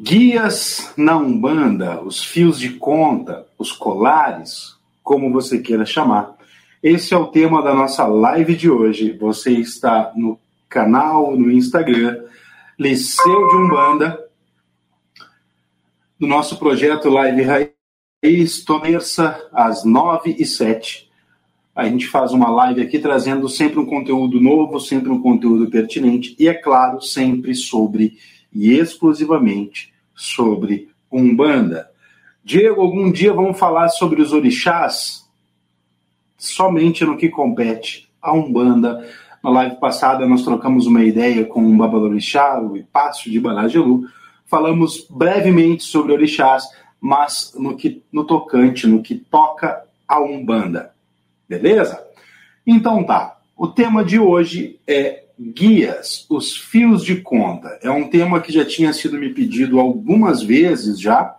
Guias na Umbanda, os fios de conta, os colares, como você queira chamar. Esse é o tema da nossa live de hoje. Você está no canal, no Instagram, Liceu de Umbanda, do nosso projeto Live Raiz, terça às nove e sete. A gente faz uma live aqui trazendo sempre um conteúdo novo, sempre um conteúdo pertinente e, é claro, sempre sobre e exclusivamente sobre Umbanda. Diego, algum dia vamos falar sobre os orixás? Somente no que compete a Umbanda. Na live passada nós trocamos uma ideia com o Babalorixá, o Ipácio de Banajelu. Falamos brevemente sobre orixás, mas no que no tocante, no que toca a Umbanda. Beleza? Então tá. O tema de hoje é guias, os fios de conta. É um tema que já tinha sido me pedido algumas vezes já.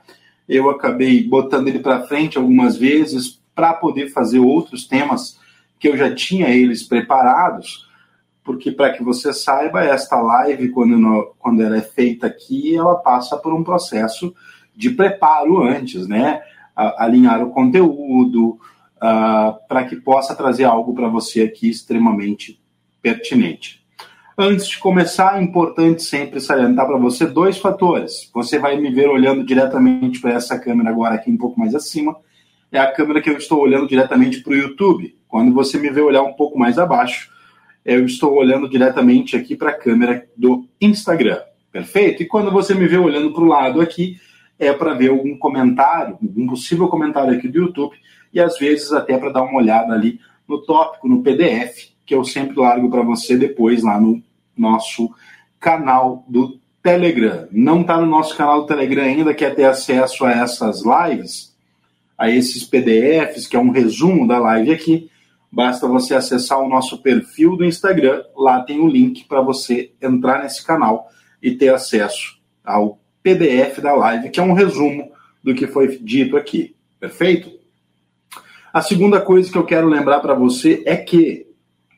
Eu acabei botando ele para frente algumas vezes para poder fazer outros temas que eu já tinha eles preparados, porque para que você saiba, esta live, quando, no, quando ela é feita aqui, ela passa por um processo de preparo antes, né? A, alinhar o conteúdo, uh, para que possa trazer algo para você aqui extremamente pertinente. Antes de começar, é importante sempre salientar para você dois fatores. Você vai me ver olhando diretamente para essa câmera agora aqui um pouco mais acima. É a câmera que eu estou olhando diretamente para o YouTube. Quando você me vê olhar um pouco mais abaixo, eu estou olhando diretamente aqui para a câmera do Instagram. Perfeito? E quando você me vê olhando para o lado aqui, é para ver algum comentário, um possível comentário aqui do YouTube, e às vezes até para dar uma olhada ali no tópico, no PDF, que eu sempre largo para você depois lá no nosso canal do Telegram. Não está no nosso canal do Telegram ainda, quer ter acesso a essas lives, a esses PDFs, que é um resumo da live aqui, basta você acessar o nosso perfil do Instagram, lá tem o link para você entrar nesse canal e ter acesso ao PDF da live, que é um resumo do que foi dito aqui. Perfeito? A segunda coisa que eu quero lembrar para você é que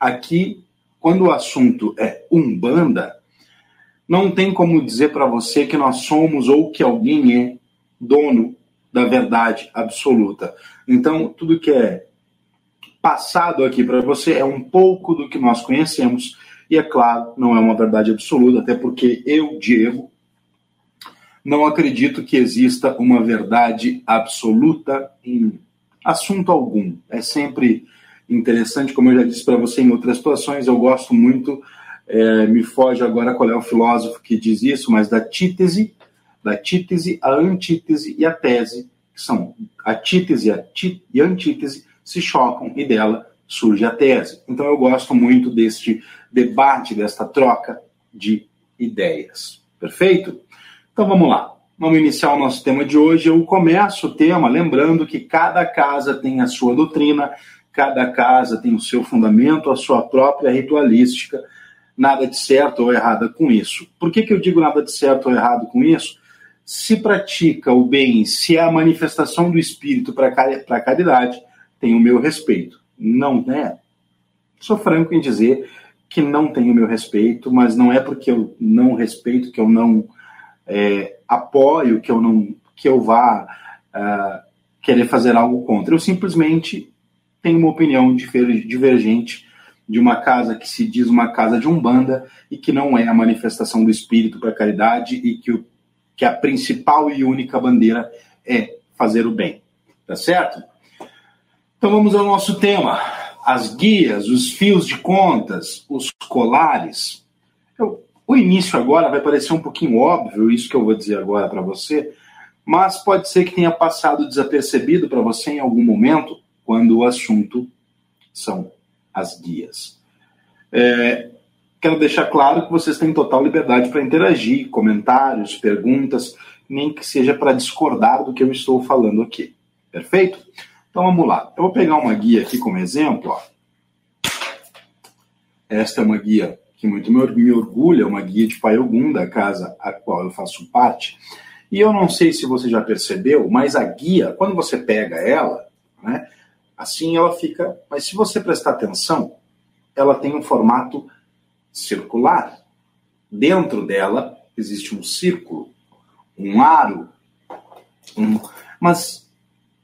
aqui quando o assunto é Umbanda, não tem como dizer para você que nós somos ou que alguém é dono da verdade absoluta. Então, tudo que é passado aqui para você é um pouco do que nós conhecemos e, é claro, não é uma verdade absoluta, até porque eu, Diego, não acredito que exista uma verdade absoluta em assunto algum. É sempre interessante, como eu já disse para você em outras situações, eu gosto muito, é, me foge agora qual é o filósofo que diz isso, mas da títese, da títese, a antítese e a tese, que são a títese a tí, e a antítese, se chocam e dela surge a tese. Então eu gosto muito deste debate, desta troca de ideias. Perfeito? Então vamos lá. Vamos iniciar o nosso tema de hoje. Eu começo o tema lembrando que cada casa tem a sua doutrina, cada casa tem o seu fundamento, a sua própria ritualística, nada de certo ou errado com isso. Por que, que eu digo nada de certo ou errado com isso? Se pratica o bem, se é a manifestação do espírito para a caridade, tem o meu respeito. Não é? Sou franco em dizer que não tenho o meu respeito, mas não é porque eu não respeito, que eu não é, apoio, que eu não que eu vá uh, querer fazer algo contra. Eu simplesmente tem uma opinião divergente de uma casa que se diz uma casa de umbanda e que não é a manifestação do espírito para caridade e que, o, que a principal e única bandeira é fazer o bem. Tá certo? Então vamos ao nosso tema: as guias, os fios de contas, os colares. Eu, o início agora vai parecer um pouquinho óbvio, isso que eu vou dizer agora para você, mas pode ser que tenha passado desapercebido para você em algum momento quando o assunto são as guias. É, quero deixar claro que vocês têm total liberdade para interagir, comentários, perguntas, nem que seja para discordar do que eu estou falando aqui. Perfeito? Então vamos lá. Eu vou pegar uma guia aqui como exemplo. Ó. Esta é uma guia que muito me orgulha, uma guia de Pai Ogum, da casa a qual eu faço parte. E eu não sei se você já percebeu, mas a guia, quando você pega ela, né, Assim ela fica, mas se você prestar atenção, ela tem um formato circular. Dentro dela existe um círculo, um aro, um, mas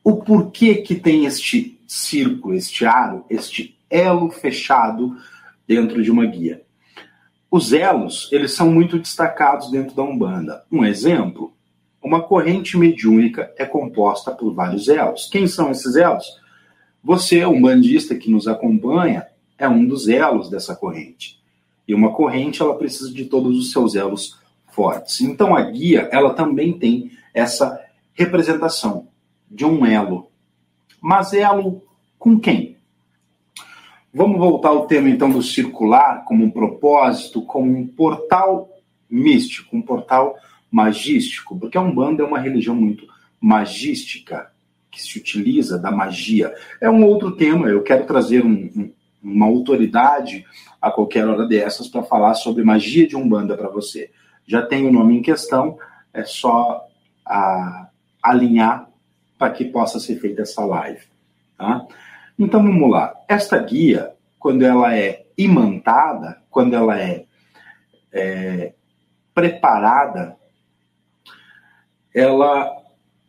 o porquê que tem este círculo, este aro, este elo fechado dentro de uma guia? Os elos, eles são muito destacados dentro da Umbanda. Um exemplo, uma corrente mediúnica é composta por vários elos. Quem são esses elos? Você, um bandista que nos acompanha, é um dos elos dessa corrente. E uma corrente, ela precisa de todos os seus elos fortes. Então a guia, ela também tem essa representação de um elo. Mas elo com quem? Vamos voltar ao tema então do circular como um propósito, como um portal místico, um portal magístico, porque a Umbanda é uma religião muito magística, que se utiliza da magia. É um outro tema, eu quero trazer um, um, uma autoridade a qualquer hora dessas para falar sobre magia de Umbanda para você. Já tem o nome em questão, é só a, alinhar para que possa ser feita essa live. Tá? Então vamos lá. Esta guia, quando ela é imantada, quando ela é, é preparada, ela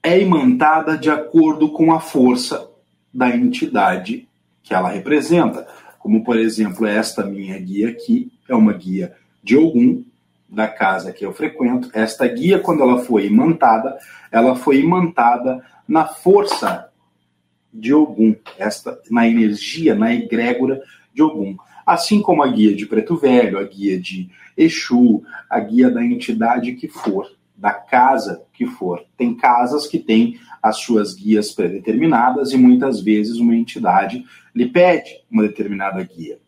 é imantada de acordo com a força da entidade que ela representa. Como, por exemplo, esta minha guia aqui é uma guia de Ogum, da casa que eu frequento. Esta guia, quando ela foi imantada, ela foi imantada na força de Ogum, esta, na energia, na egrégora de Ogum. Assim como a guia de Preto Velho, a guia de Exu, a guia da entidade que for da casa que for. Tem casas que têm as suas guias predeterminadas e muitas vezes uma entidade lhe pede uma determinada guia.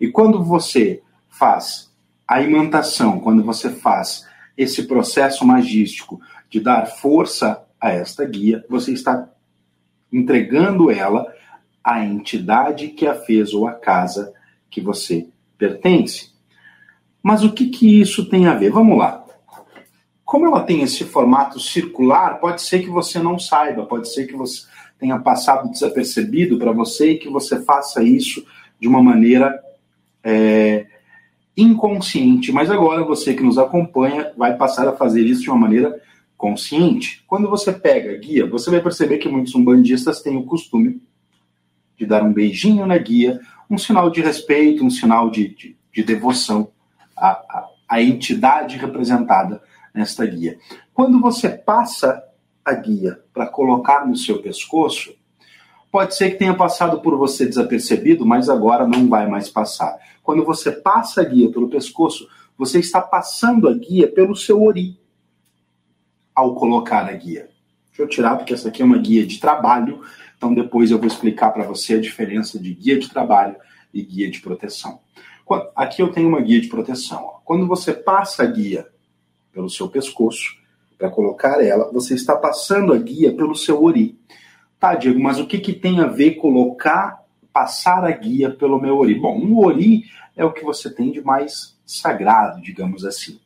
E quando você faz a imantação, quando você faz esse processo magístico de dar força a esta guia, você está entregando ela à entidade que a fez ou à casa que você pertence. Mas o que, que isso tem a ver? Vamos lá. Como ela tem esse formato circular, pode ser que você não saiba, pode ser que você tenha passado desapercebido para você e que você faça isso de uma maneira é, inconsciente. Mas agora você que nos acompanha vai passar a fazer isso de uma maneira consciente. Quando você pega a guia, você vai perceber que muitos umbandistas têm o costume de dar um beijinho na guia, um sinal de respeito, um sinal de, de, de devoção à, à, à entidade representada nesta guia. Quando você passa a guia para colocar no seu pescoço, pode ser que tenha passado por você desapercebido, mas agora não vai mais passar. Quando você passa a guia pelo pescoço, você está passando a guia pelo seu ori ao colocar a guia. Deixa eu tirar, porque essa aqui é uma guia de trabalho, então depois eu vou explicar para você a diferença de guia de trabalho e guia de proteção. Aqui eu tenho uma guia de proteção. Quando você passa a guia pelo seu pescoço, para colocar ela, você está passando a guia pelo seu ori. Tá, Diego, mas o que, que tem a ver colocar, passar a guia pelo meu ori? Bom, um ori é o que você tem de mais sagrado, digamos assim.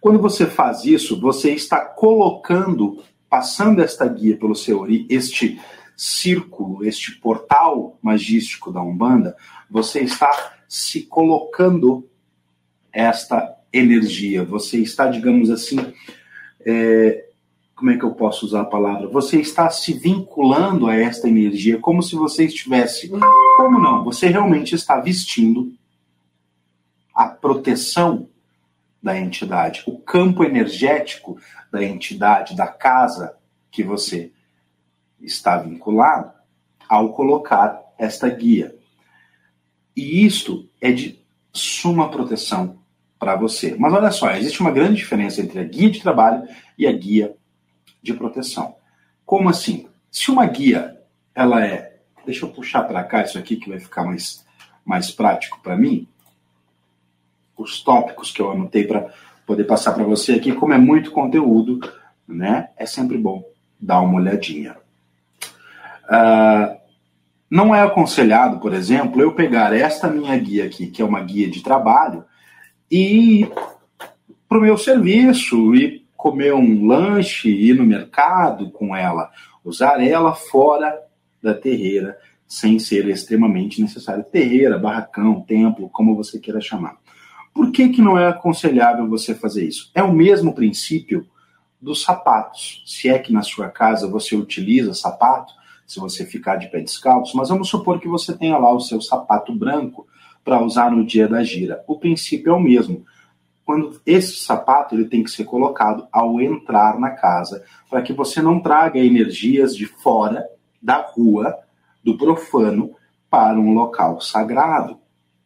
Quando você faz isso, você está colocando, passando esta guia pelo seu ori, este círculo, este portal magístico da Umbanda, você está se colocando esta energia. Você está, digamos assim, é, como é que eu posso usar a palavra? Você está se vinculando a esta energia como se você estivesse. Como não? Você realmente está vestindo a proteção da entidade, o campo energético da entidade, da casa que você está vinculado ao colocar esta guia. E isto é de suma proteção para você. Mas olha só, existe uma grande diferença entre a guia de trabalho e a guia de proteção. Como assim? Se uma guia ela é, deixa eu puxar para cá isso aqui que vai ficar mais mais prático para mim. Os tópicos que eu anotei para poder passar para você aqui, como é muito conteúdo, né? É sempre bom dar uma olhadinha. Uh, não é aconselhado, por exemplo, eu pegar esta minha guia aqui, que é uma guia de trabalho, e para o meu serviço, e comer um lanche, ir no mercado com ela, usar ela fora da terreira, sem ser extremamente necessário. Terreira, barracão, templo, como você queira chamar. Por que, que não é aconselhável você fazer isso? É o mesmo princípio dos sapatos. Se é que na sua casa você utiliza sapato, se você ficar de pé descalço, mas vamos supor que você tenha lá o seu sapato branco para usar no dia da gira. O princípio é o mesmo. Quando esse sapato ele tem que ser colocado ao entrar na casa, para que você não traga energias de fora da rua, do profano, para um local sagrado.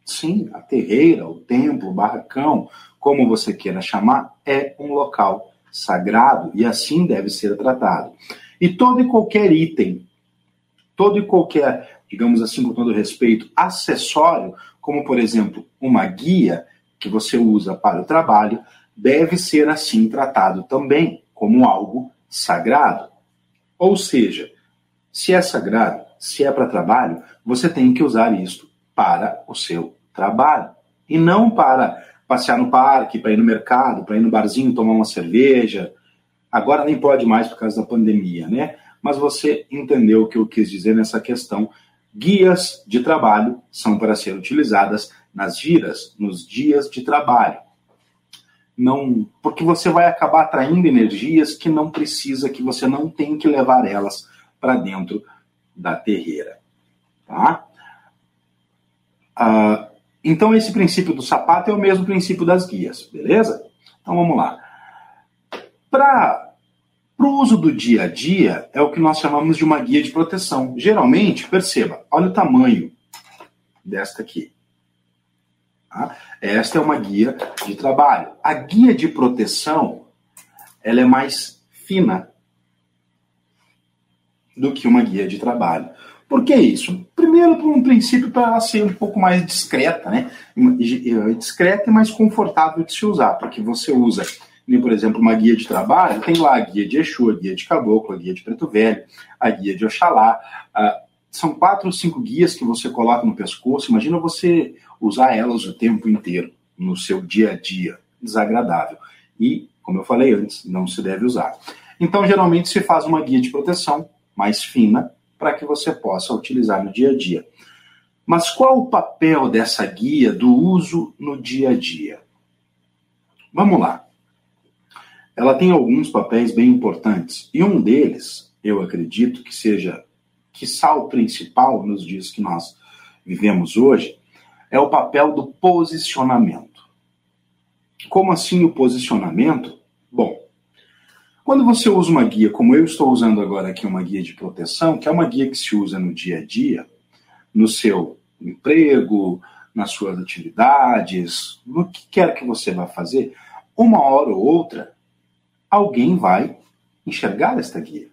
Sim, a terreira, o templo, o barracão, como você queira chamar, é um local sagrado e assim deve ser tratado. E todo e qualquer item, todo e qualquer, digamos assim, com todo respeito, acessório, como por exemplo uma guia que você usa para o trabalho, deve ser assim tratado também, como algo sagrado. Ou seja, se é sagrado, se é para trabalho, você tem que usar isto para o seu trabalho. E não para passear no parque, para ir no mercado, para ir no barzinho tomar uma cerveja. Agora nem pode mais por causa da pandemia, né? Mas você entendeu o que eu quis dizer nessa questão. Guias de trabalho são para ser utilizadas nas giras, nos dias de trabalho. Não, porque você vai acabar atraindo energias que não precisa, que você não tem que levar elas para dentro da terreira, tá? Ah, então, esse princípio do sapato é o mesmo princípio das guias, beleza? Então, vamos lá. Para o uso do dia a dia, é o que nós chamamos de uma guia de proteção. Geralmente, perceba, olha o tamanho desta aqui. Tá? Esta é uma guia de trabalho. A guia de proteção, ela é mais fina do que uma guia de trabalho. Por que isso? Primeiro, por um princípio para ela ser um pouco mais discreta, né? Discreta e mais confortável de se usar, porque você usa, por exemplo, uma guia de trabalho, tem lá a guia de Exu, a guia de Caboclo, a guia de Preto Velho, a guia de Oxalá. são quatro ou cinco guias que você coloca no pescoço. Imagina você usar elas o tempo inteiro, no seu dia a dia. Desagradável. E, como eu falei antes, não se deve usar. Então, geralmente, se faz uma guia de proteção mais fina para que você possa utilizar no dia a dia. Mas qual o papel dessa guia do uso no dia a dia? Vamos lá. Ela tem alguns papéis bem importantes e um deles, eu acredito que seja que o principal nos dias que nós vivemos hoje, é o papel do posicionamento. Como assim o posicionamento? Bom, quando você usa uma guia, como eu estou usando agora aqui, uma guia de proteção, que é uma guia que se usa no dia a dia, no seu emprego, nas suas atividades, no que quer que você vá fazer, uma hora ou outra, alguém vai enxergar esta guia.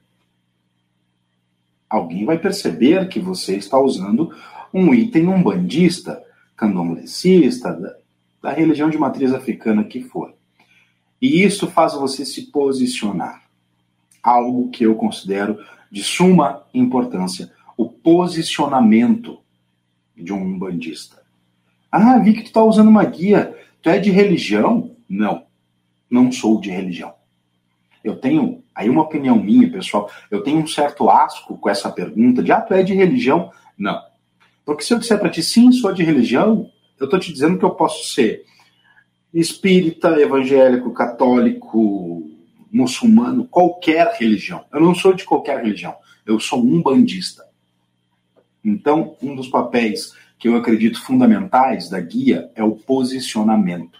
Alguém vai perceber que você está usando um item umbandista, candomblessista, da, da religião de matriz africana que for. E isso faz você se posicionar. Algo que eu considero de suma importância: o posicionamento de um bandista. Ah, vi que tu está usando uma guia. Tu é de religião? Não, não sou de religião. Eu tenho, aí uma opinião minha, pessoal, eu tenho um certo asco com essa pergunta de, ah, tu é de religião? Não. Porque se eu disser para ti, sim, sou de religião, eu estou te dizendo que eu posso ser espírita, evangélico, católico, muçulmano, qualquer religião. Eu não sou de qualquer religião, eu sou um bandista. Então, um dos papéis que eu acredito fundamentais da guia é o posicionamento.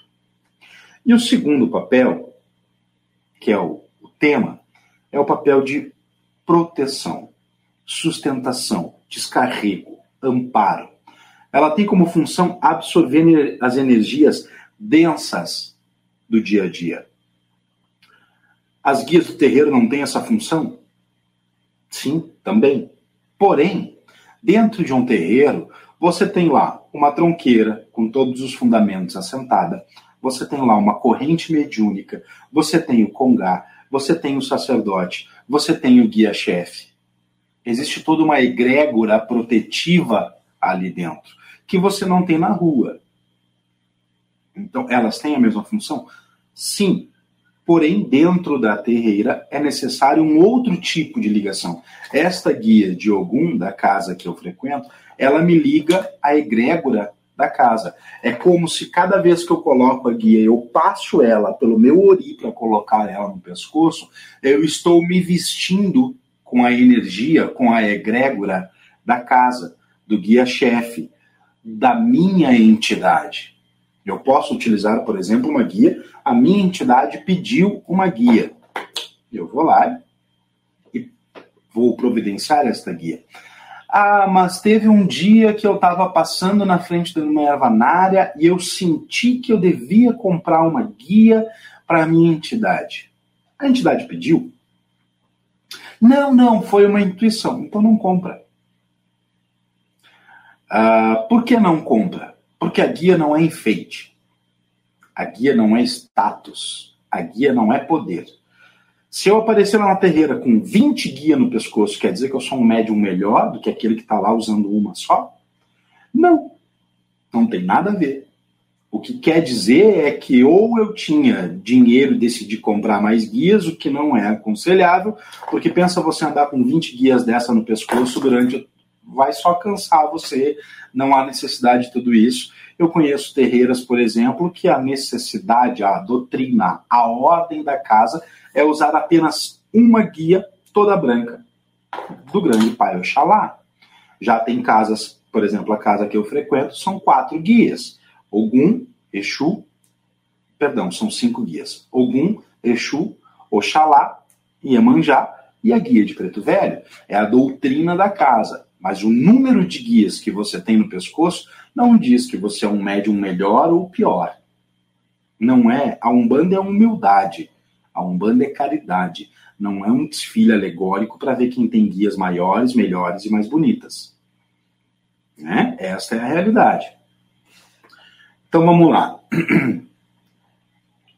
E o segundo papel, que é o, tema, é o papel de proteção, sustentação, descarrego, amparo. Ela tem como função absorver as energias densas do dia a dia. As guias do terreiro não têm essa função? Sim, também. Porém, dentro de um terreiro, você tem lá uma tronqueira com todos os fundamentos assentada, você tem lá uma corrente mediúnica, você tem o congá, você tem o sacerdote, você tem o guia-chefe. Existe toda uma egrégora protetiva ali dentro, que você não tem na rua. Então, elas têm a mesma função? Sim. Porém, dentro da terreira é necessário um outro tipo de ligação. Esta guia de Ogum, da casa que eu frequento, ela me liga à egrégora da casa. É como se cada vez que eu coloco a guia, eu passo ela pelo meu ori para colocar ela no pescoço, eu estou me vestindo com a energia, com a egrégora da casa, do guia-chefe, da minha entidade. Eu posso utilizar, por exemplo, uma guia, a minha entidade pediu uma guia. Eu vou lá e vou providenciar esta guia. Ah, mas teve um dia que eu estava passando na frente de uma ervanária e eu senti que eu devia comprar uma guia para a minha entidade. A entidade pediu? Não, não, foi uma intuição. Então não compra. Ah, por que não compra? Porque a guia não é enfeite. A guia não é status. A guia não é poder. Se eu aparecer na terreira com 20 guias no pescoço, quer dizer que eu sou um médium melhor do que aquele que está lá usando uma só? Não. Não tem nada a ver. O que quer dizer é que ou eu tinha dinheiro e decidi comprar mais guias, o que não é aconselhável, porque pensa você andar com 20 guias dessa no pescoço durante. vai só cansar você, não há necessidade de tudo isso. Eu conheço terreiras, por exemplo, que a necessidade, a doutrina, a ordem da casa é usar apenas uma guia toda branca do grande pai Oxalá. Já tem casas, por exemplo, a casa que eu frequento, são quatro guias. Ogum, Exu, perdão, são cinco guias. Ogum, Exu, Oxalá, Iemanjá e a guia de Preto Velho. É a doutrina da casa. Mas o número de guias que você tem no pescoço não diz que você é um médium melhor ou pior. Não é. A Umbanda é humildade. A Umbanda é caridade, não é um desfile alegórico para ver quem tem guias maiores, melhores e mais bonitas. Né? Essa é a realidade. Então vamos lá.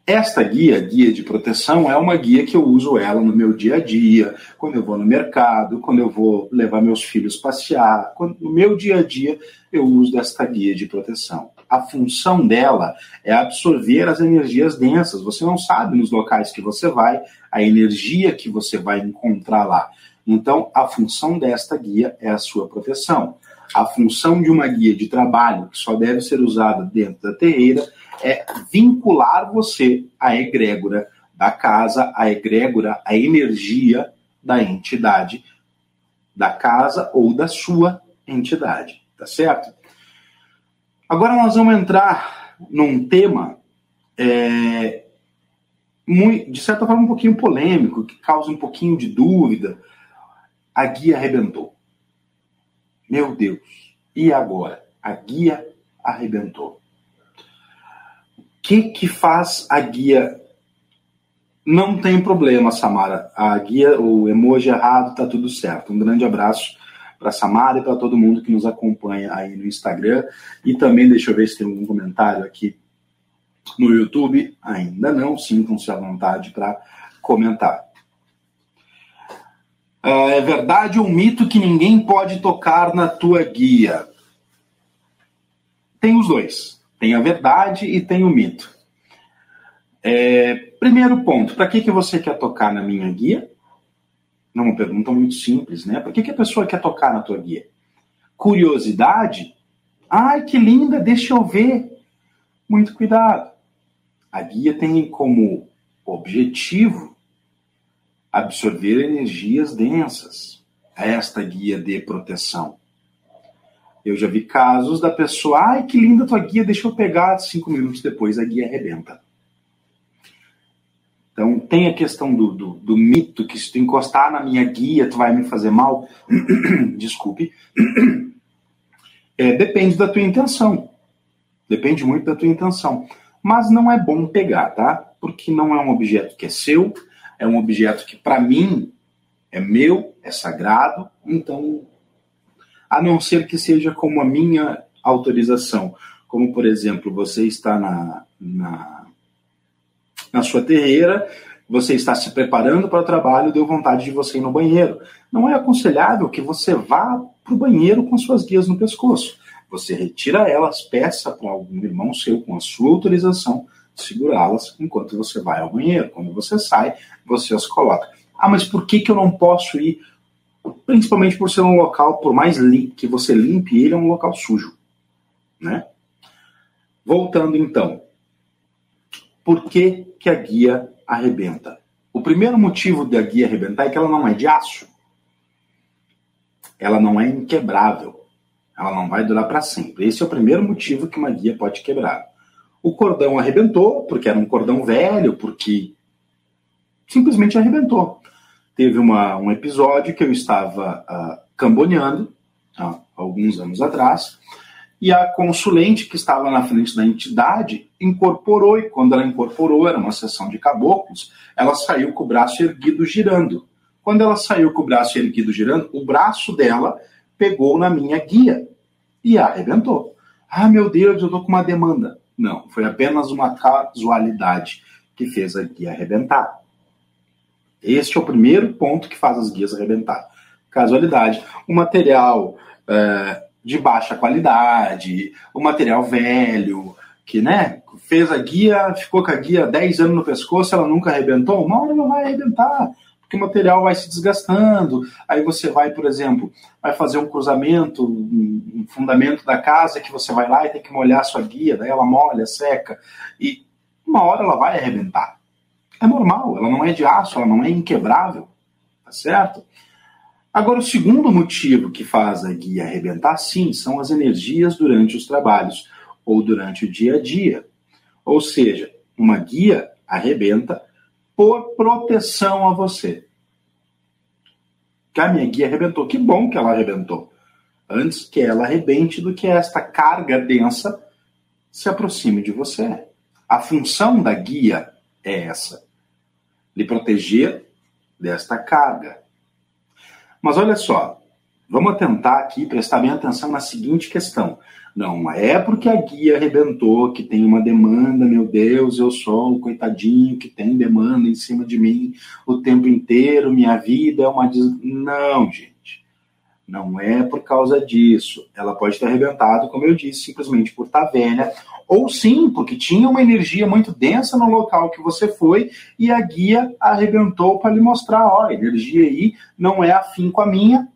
Esta guia, guia de proteção, é uma guia que eu uso ela no meu dia a dia, quando eu vou no mercado, quando eu vou levar meus filhos passear, no meu dia a dia eu uso desta guia de proteção a função dela é absorver as energias densas. Você não sabe nos locais que você vai a energia que você vai encontrar lá. Então, a função desta guia é a sua proteção. A função de uma guia de trabalho, que só deve ser usada dentro da terreira, é vincular você à egrégora da casa, à egrégora, à energia da entidade da casa ou da sua entidade, tá certo? Agora nós vamos entrar num tema é, muito, de certa forma um pouquinho polêmico, que causa um pouquinho de dúvida. A guia arrebentou. Meu Deus, e agora? A guia arrebentou. O que que faz a guia? Não tem problema, Samara. A guia, o emoji errado, tá tudo certo. Um grande abraço para Samara e para todo mundo que nos acompanha aí no Instagram. E também, deixa eu ver se tem algum comentário aqui no YouTube. Ainda não, sintam-se à vontade para comentar. Ah, é verdade ou mito que ninguém pode tocar na tua guia? Tem os dois. Tem a verdade e tem o mito. É, primeiro ponto, para que, que você quer tocar na minha guia? Não, uma pergunta muito simples, né? Por que, que a pessoa quer tocar na tua guia? Curiosidade? Ai, que linda, deixa eu ver. Muito cuidado. A guia tem como objetivo absorver energias densas. Esta guia de proteção. Eu já vi casos da pessoa, ai que linda tua guia, deixa eu pegar, cinco minutos depois a guia arrebenta. Então, tem a questão do, do, do, mito que se tu encostar na minha guia, tu vai me fazer mal. Desculpe. É, depende da tua intenção. Depende muito da tua intenção. Mas não é bom pegar, tá? Porque não é um objeto que é seu, é um objeto que, para mim, é meu, é sagrado. Então, a não ser que seja como a minha autorização. Como, por exemplo, você está na, na na sua terreira, você está se preparando para o trabalho, deu vontade de você ir no banheiro. Não é aconselhável que você vá para o banheiro com suas guias no pescoço. Você retira elas, peça para algum irmão seu, com a sua autorização, segurá-las enquanto você vai ao banheiro. Quando você sai, você as coloca. Ah, mas por que, que eu não posso ir? Principalmente por ser um local, por mais que você limpe ele, é um local sujo. Né? Voltando então, por que, que a guia arrebenta? O primeiro motivo da guia arrebentar é que ela não é de aço. Ela não é inquebrável. Ela não vai durar para sempre. Esse é o primeiro motivo que uma guia pode quebrar. O cordão arrebentou, porque era um cordão velho, porque simplesmente arrebentou. Teve uma, um episódio que eu estava uh, camboneando, alguns anos atrás, e a consulente que estava na frente da entidade incorporou, e quando ela incorporou, era uma sessão de caboclos, ela saiu com o braço erguido girando. Quando ela saiu com o braço erguido girando, o braço dela pegou na minha guia e arrebentou. Ah, meu Deus, eu estou com uma demanda. Não, foi apenas uma casualidade que fez a guia arrebentar. Este é o primeiro ponto que faz as guias arrebentar. Casualidade. O material é, de baixa qualidade, o material velho, que né, fez a guia, ficou com a guia 10 anos no pescoço, ela nunca arrebentou, uma hora ela vai arrebentar, porque o material vai se desgastando. Aí você vai, por exemplo, vai fazer um cruzamento, um fundamento da casa que você vai lá e tem que molhar a sua guia, daí ela molha, seca, e uma hora ela vai arrebentar. É normal, ela não é de aço, ela não é inquebrável, tá certo? Agora, o segundo motivo que faz a guia arrebentar, sim, são as energias durante os trabalhos ou durante o dia a dia. Ou seja, uma guia arrebenta por proteção a você. Que a minha guia arrebentou, que bom que ela arrebentou. Antes que ela arrebente do que esta carga densa se aproxime de você. A função da guia é essa lhe proteger desta carga. Mas olha só, vamos tentar aqui prestar bem atenção na seguinte questão. Não é porque a guia arrebentou que tem uma demanda, meu Deus, eu sou o coitadinho que tem demanda em cima de mim o tempo inteiro, minha vida é uma. Des... Não, gente. Não é por causa disso. Ela pode ter arrebentado, como eu disse, simplesmente por estar velha ou sim, porque tinha uma energia muito densa no local que você foi e a guia arrebentou para lhe mostrar: ó, a energia aí não é afim com a minha,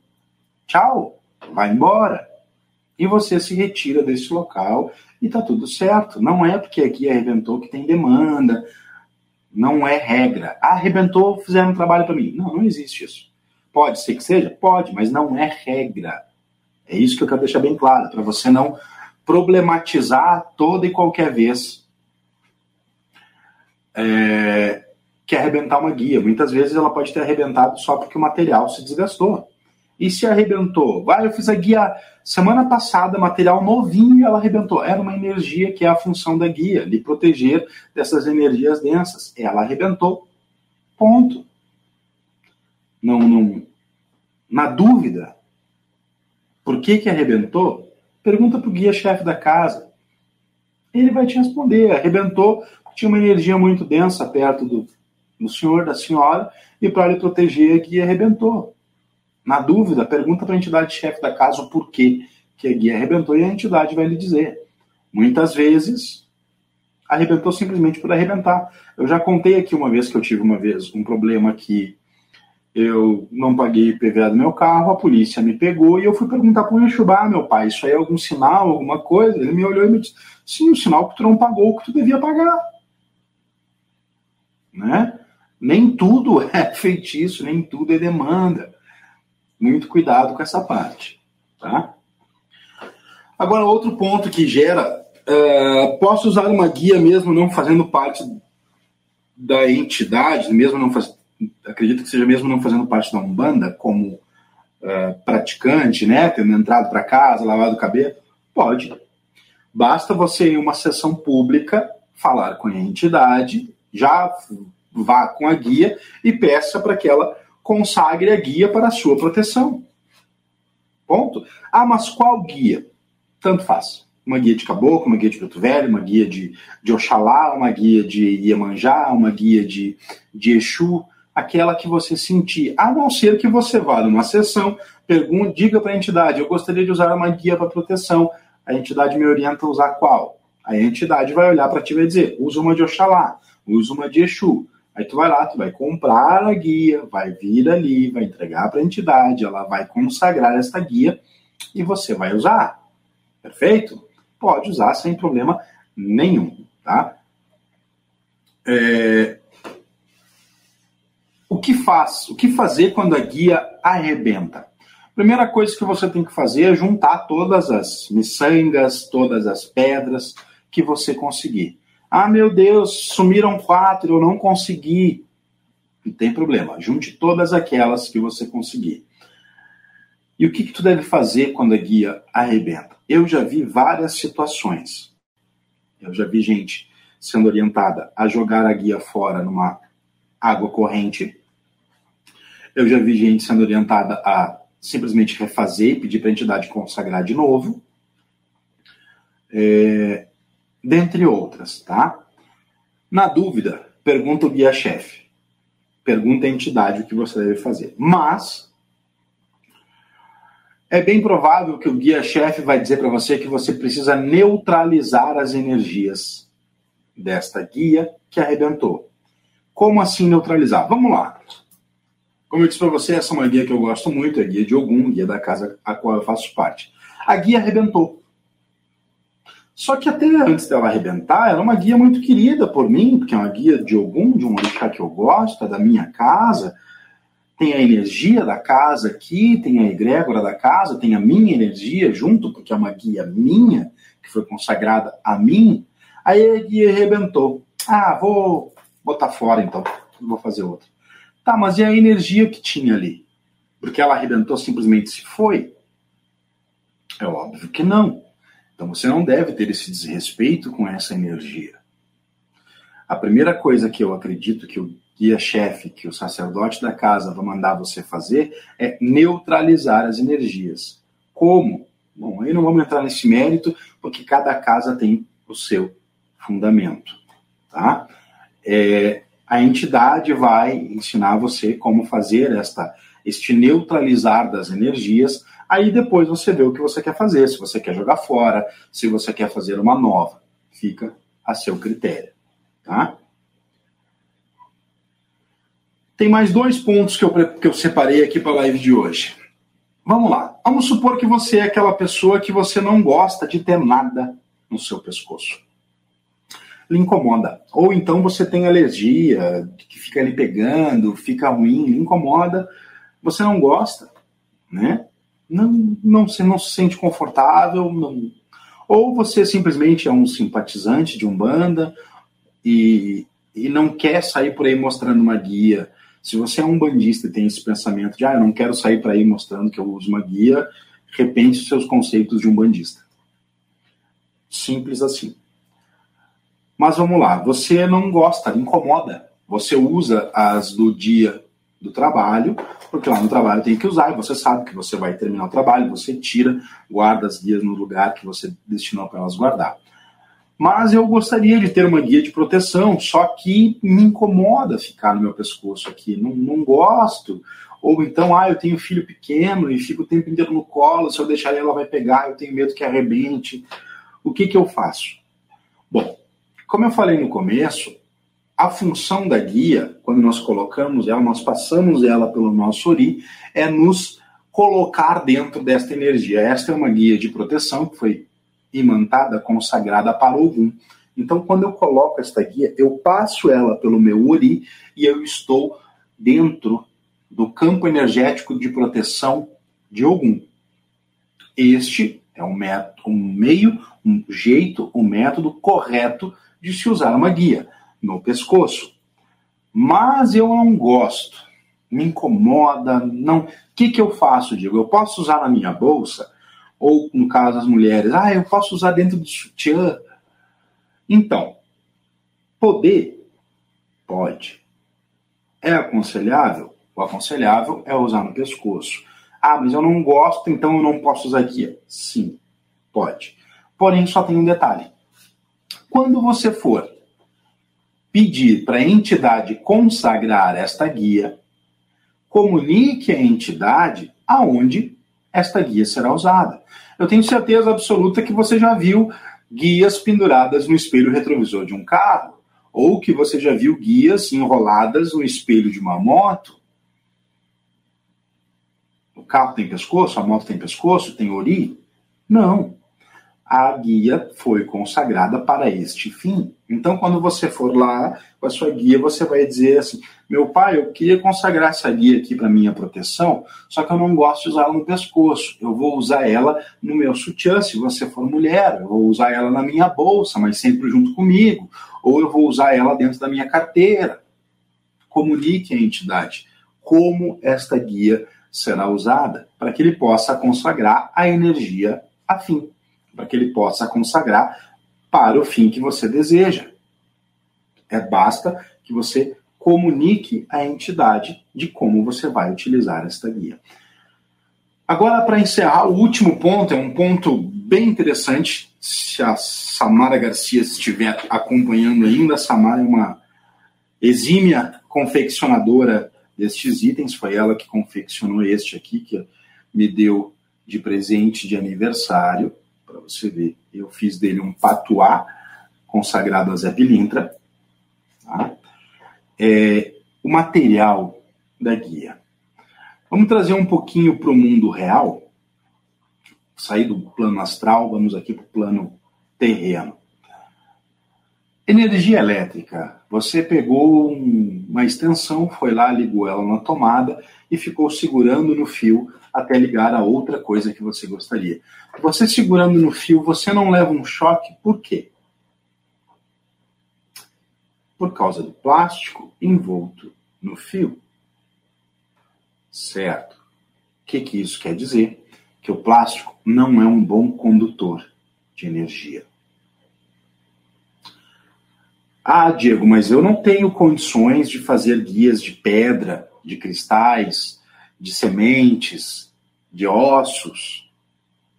tchau, vai embora. E você se retira desse local e tá tudo certo. Não é porque a guia arrebentou que tem demanda, não é regra. Arrebentou, fizeram um trabalho para mim. Não, não existe isso. Pode ser que seja? Pode, mas não é regra. É isso que eu quero deixar bem claro, para você não problematizar toda e qualquer vez é, que arrebentar uma guia. Muitas vezes ela pode ter arrebentado só porque o material se desgastou. E se arrebentou? Vai, eu fiz a guia semana passada, material novinho, e ela arrebentou. Era uma energia que é a função da guia, lhe proteger dessas energias densas. Ela arrebentou. Ponto. Não, não. Na dúvida, por que que arrebentou? Pergunta para o guia-chefe da casa. Ele vai te responder. Arrebentou, tinha uma energia muito densa perto do, do senhor, da senhora, e para lhe proteger, a guia arrebentou. Na dúvida, pergunta para a entidade-chefe da casa o porquê que a guia arrebentou e a entidade vai lhe dizer. Muitas vezes, arrebentou simplesmente por arrebentar. Eu já contei aqui uma vez que eu tive uma vez um problema que eu não paguei IPVA do meu carro, a polícia me pegou e eu fui perguntar para o Enxubá, meu pai, isso aí é algum sinal, alguma coisa? Ele me olhou e me disse, sim, o sinal que tu não pagou, que tu devia pagar. Né? Nem tudo é feitiço, nem tudo é demanda. Muito cuidado com essa parte. Tá? Agora, outro ponto que gera, uh, posso usar uma guia mesmo não fazendo parte da entidade, mesmo não fazendo acredito que seja mesmo não fazendo parte da Umbanda, como uh, praticante, né, tendo entrado para casa, lavado o cabelo, pode. Basta você, em uma sessão pública, falar com a entidade, já vá com a guia e peça para que ela consagre a guia para a sua proteção. Ponto. Ah, mas qual guia? Tanto faz. Uma guia de caboclo, uma guia de preto velho, uma guia de, de Oxalá, uma guia de Iemanjá, uma guia de, de Exu, aquela que você sentir, a não ser que você vá numa sessão, pergunte, diga para a entidade, eu gostaria de usar uma guia para proteção, a entidade me orienta a usar qual? A entidade vai olhar para ti e vai dizer, usa uma de Oxalá, usa uma de Exu. Aí tu vai lá, tu vai comprar a guia, vai vir ali, vai entregar para a entidade, ela vai consagrar esta guia e você vai usar. Perfeito? Pode usar sem problema nenhum, tá? É... Faz? O que fazer quando a guia arrebenta? Primeira coisa que você tem que fazer é juntar todas as miçangas, todas as pedras que você conseguir. Ah, meu Deus, sumiram quatro, eu não consegui. Não tem problema, junte todas aquelas que você conseguir. E o que, que tu deve fazer quando a guia arrebenta? Eu já vi várias situações. Eu já vi gente sendo orientada a jogar a guia fora numa água corrente. Eu já vi gente sendo orientada a simplesmente refazer e pedir para a entidade consagrar de novo. É, dentre outras, tá? Na dúvida, pergunta o guia-chefe. Pergunta a entidade o que você deve fazer. Mas é bem provável que o guia-chefe vai dizer para você que você precisa neutralizar as energias desta guia que arrebentou. Como assim neutralizar? Vamos lá. Como eu disse para você, essa é uma guia que eu gosto muito, é a guia de Ogum, guia da casa a qual eu faço parte. A guia arrebentou. Só que até antes dela arrebentar, era uma guia muito querida por mim, porque é uma guia de Ogum, de um orixá que eu gosto, é da minha casa, tem a energia da casa aqui, tem a egrégora da casa, tem a minha energia junto, porque é uma guia minha, que foi consagrada a mim. Aí a guia arrebentou. Ah, vou botar fora então, vou fazer outra. Tá, mas e a energia que tinha ali? Porque ela arrebentou simplesmente se foi? É óbvio que não. Então você não deve ter esse desrespeito com essa energia. A primeira coisa que eu acredito que o guia-chefe, que o sacerdote da casa vai mandar você fazer é neutralizar as energias. Como? Bom, aí não vamos entrar nesse mérito, porque cada casa tem o seu fundamento, tá? É, a entidade vai ensinar você como fazer esta, este neutralizar das energias. Aí depois você vê o que você quer fazer, se você quer jogar fora, se você quer fazer uma nova. Fica a seu critério, tá? Tem mais dois pontos que eu, que eu separei aqui para a live de hoje. Vamos lá. Vamos supor que você é aquela pessoa que você não gosta de ter nada no seu pescoço. Lhe incomoda. Ou então você tem alergia, que fica ali pegando, fica ruim, lhe incomoda, você não gosta, né? Não, não, você não se sente confortável, não... ou você simplesmente é um simpatizante de Umbanda e, e não quer sair por aí mostrando uma guia se você é um bandista e tem esse pensamento de, ah, eu não quero sair para aí mostrando que eu uso uma guia, repense os seus conceitos de um bandista. Simples assim. Mas vamos lá, você não gosta, incomoda. Você usa as do dia do trabalho, porque lá no trabalho tem que usar, e você sabe que você vai terminar o trabalho, você tira, guarda as guias no lugar que você destinou para elas guardar mas eu gostaria de ter uma guia de proteção, só que me incomoda ficar no meu pescoço aqui, não, não gosto. Ou então, ah, eu tenho filho pequeno e fico o tempo inteiro no colo, se eu deixar ela vai pegar, eu tenho medo que arrebente. O que, que eu faço? Bom, como eu falei no começo, a função da guia, quando nós colocamos ela, nós passamos ela pelo nosso ori, é nos colocar dentro desta energia. Esta é uma guia de proteção que foi imantada, consagrada para Ogum. Então, quando eu coloco esta guia, eu passo ela pelo meu Uri e eu estou dentro do campo energético de proteção de Ogum. Este é um, método, um meio, um jeito, um método correto de se usar uma guia no pescoço. Mas eu não gosto, me incomoda, não. O que, que eu faço, Diego? Eu posso usar na minha bolsa? Ou, no caso, as mulheres, ah, eu posso usar dentro do sutiã. Então, poder, pode. É aconselhável? O aconselhável é usar no pescoço. Ah, mas eu não gosto, então eu não posso usar aqui. Sim, pode. Porém, só tem um detalhe. Quando você for pedir para a entidade consagrar esta guia, comunique à entidade aonde esta guia será usada. Eu tenho certeza absoluta que você já viu guias penduradas no espelho retrovisor de um carro, ou que você já viu guias enroladas no espelho de uma moto. O carro tem pescoço, a moto tem pescoço, tem ori? Não. A guia foi consagrada para este fim. Então, quando você for lá com a sua guia, você vai dizer assim: meu pai, eu queria consagrar essa guia aqui para minha proteção, só que eu não gosto de usar ela no pescoço. Eu vou usar ela no meu sutiã, se você for mulher. Eu vou usar ela na minha bolsa, mas sempre junto comigo. Ou eu vou usar ela dentro da minha carteira. Comunique a entidade como esta guia será usada, para que ele possa consagrar a energia afim para que ele possa consagrar para o fim que você deseja. É basta que você comunique à entidade de como você vai utilizar esta guia. Agora, para encerrar, o último ponto é um ponto bem interessante. Se a Samara Garcia estiver acompanhando ainda, a Samara é uma exímia confeccionadora destes itens. Foi ela que confeccionou este aqui, que me deu de presente de aniversário para você ver. Eu fiz dele um patuá consagrado a Zé Pilintra. Tá? É, o material da guia. Vamos trazer um pouquinho para o mundo real. Sair do plano astral, vamos aqui para o plano terreno. Energia elétrica. Você pegou um, uma extensão, foi lá, ligou ela na tomada e ficou segurando no fio até ligar a outra coisa que você gostaria. Você segurando no fio, você não leva um choque, por quê? Por causa do plástico envolto no fio. Certo. O que, que isso quer dizer? Que o plástico não é um bom condutor de energia. Ah, Diego, mas eu não tenho condições de fazer guias de pedra, de cristais, de sementes, de ossos,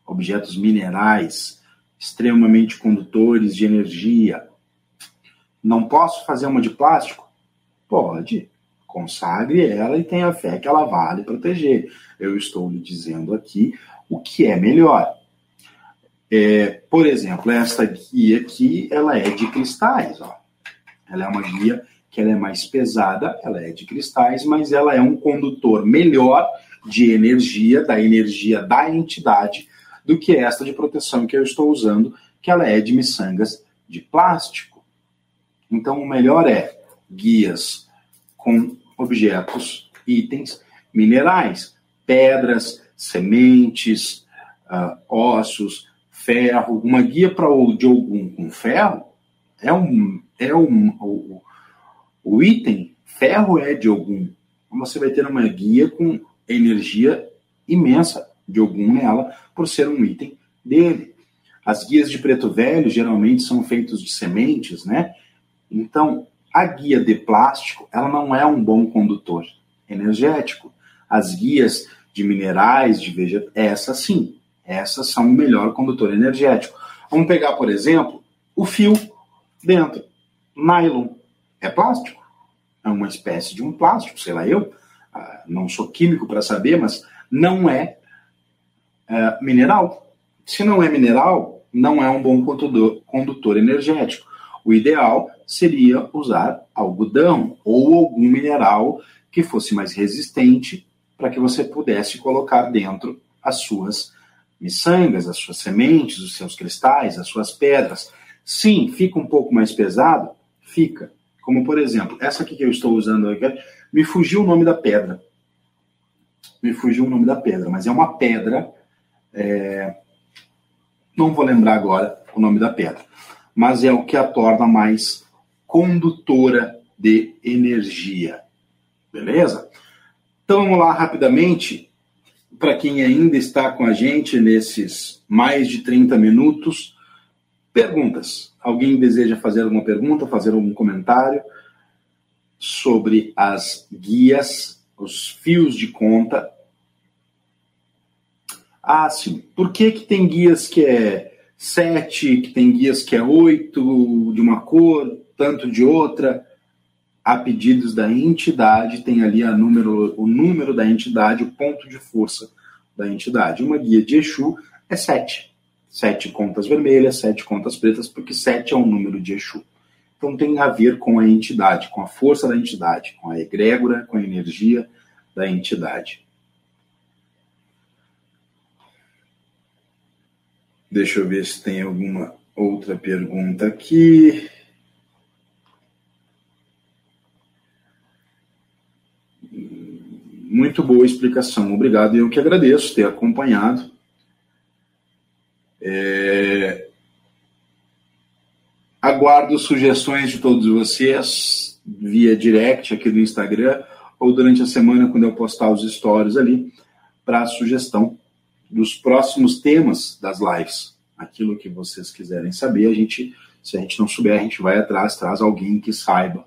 objetos minerais, extremamente condutores de energia. Não posso fazer uma de plástico? Pode. Consagre ela e tenha fé que ela vale proteger. Eu estou lhe dizendo aqui o que é melhor. É, por exemplo, esta guia aqui, ela é de cristais. Ó. Ela é uma guia que ela é mais pesada, ela é de cristais, mas ela é um condutor melhor de energia, da energia da entidade, do que esta de proteção que eu estou usando, que ela é de miçangas de plástico. Então, o melhor é guias com objetos, itens minerais, pedras, sementes, uh, ossos, ferro. Uma guia para o de algum com ferro é um é um, o, o item ferro é de algum. Você vai ter uma guia com energia imensa de algum nela, por ser um item dele. As guias de preto velho geralmente são feitas de sementes, né? Então, a guia de plástico, ela não é um bom condutor energético. As guias de minerais, de vegetais, essas sim, essas são o melhor condutor energético. Vamos pegar, por exemplo, o fio dentro. Nylon é plástico? É uma espécie de um plástico, sei lá eu. Ah, não sou químico para saber, mas não é, é, mineral. Se não é mineral, não é um bom condutor, condutor energético. O ideal seria usar algodão ou algum mineral que fosse mais resistente para que você pudesse colocar dentro as suas miçangas, as suas sementes, os seus cristais, as suas pedras. Sim, fica um pouco mais pesado, fica. Como, por exemplo, essa aqui que eu estou usando aqui, me fugiu o nome da pedra. Me fugiu o nome da pedra, mas é uma pedra. É... Não vou lembrar agora o nome da pedra, mas é o que a torna mais condutora de energia. Beleza? Então vamos lá rapidamente. Para quem ainda está com a gente nesses mais de 30 minutos, perguntas. Alguém deseja fazer alguma pergunta, fazer algum comentário sobre as guias, os fios de conta? Ah, sim. Por que, que tem guias que é sete, que tem guias que é oito, de uma cor, tanto de outra? A pedidos da entidade, tem ali a número, o número da entidade, o ponto de força da entidade. Uma guia de Exu é sete sete contas vermelhas, sete contas pretas, porque sete é um número de Exu. Então tem a ver com a entidade, com a força da entidade, com a egrégora, com a energia da entidade. Deixa eu ver se tem alguma outra pergunta aqui. Muito boa explicação, obrigado. Eu que agradeço ter acompanhado. É... Aguardo sugestões de todos vocês via direct aqui do Instagram ou durante a semana quando eu postar os stories ali para sugestão dos próximos temas das lives. Aquilo que vocês quiserem saber, a gente, se a gente não souber, a gente vai atrás, traz alguém que saiba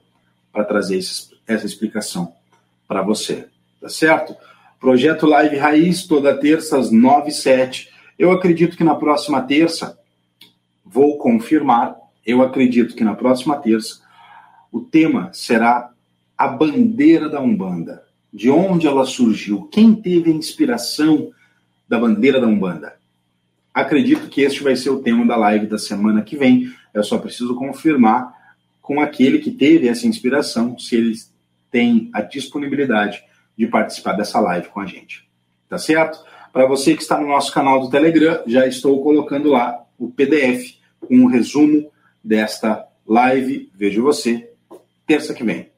para trazer essa explicação para você. Tá certo? Projeto Live Raiz, toda terça às 9 h 07 Eu acredito que na próxima terça, vou confirmar, eu acredito que na próxima terça, o tema será a bandeira da Umbanda. De onde ela surgiu? Quem teve a inspiração da bandeira da Umbanda? Acredito que este vai ser o tema da live da semana que vem. Eu só preciso confirmar com aquele que teve essa inspiração se ele tem a disponibilidade de participar dessa live com a gente. Tá certo? Para você que está no nosso canal do Telegram, já estou colocando lá o PDF com um resumo desta live. Vejo você terça que vem.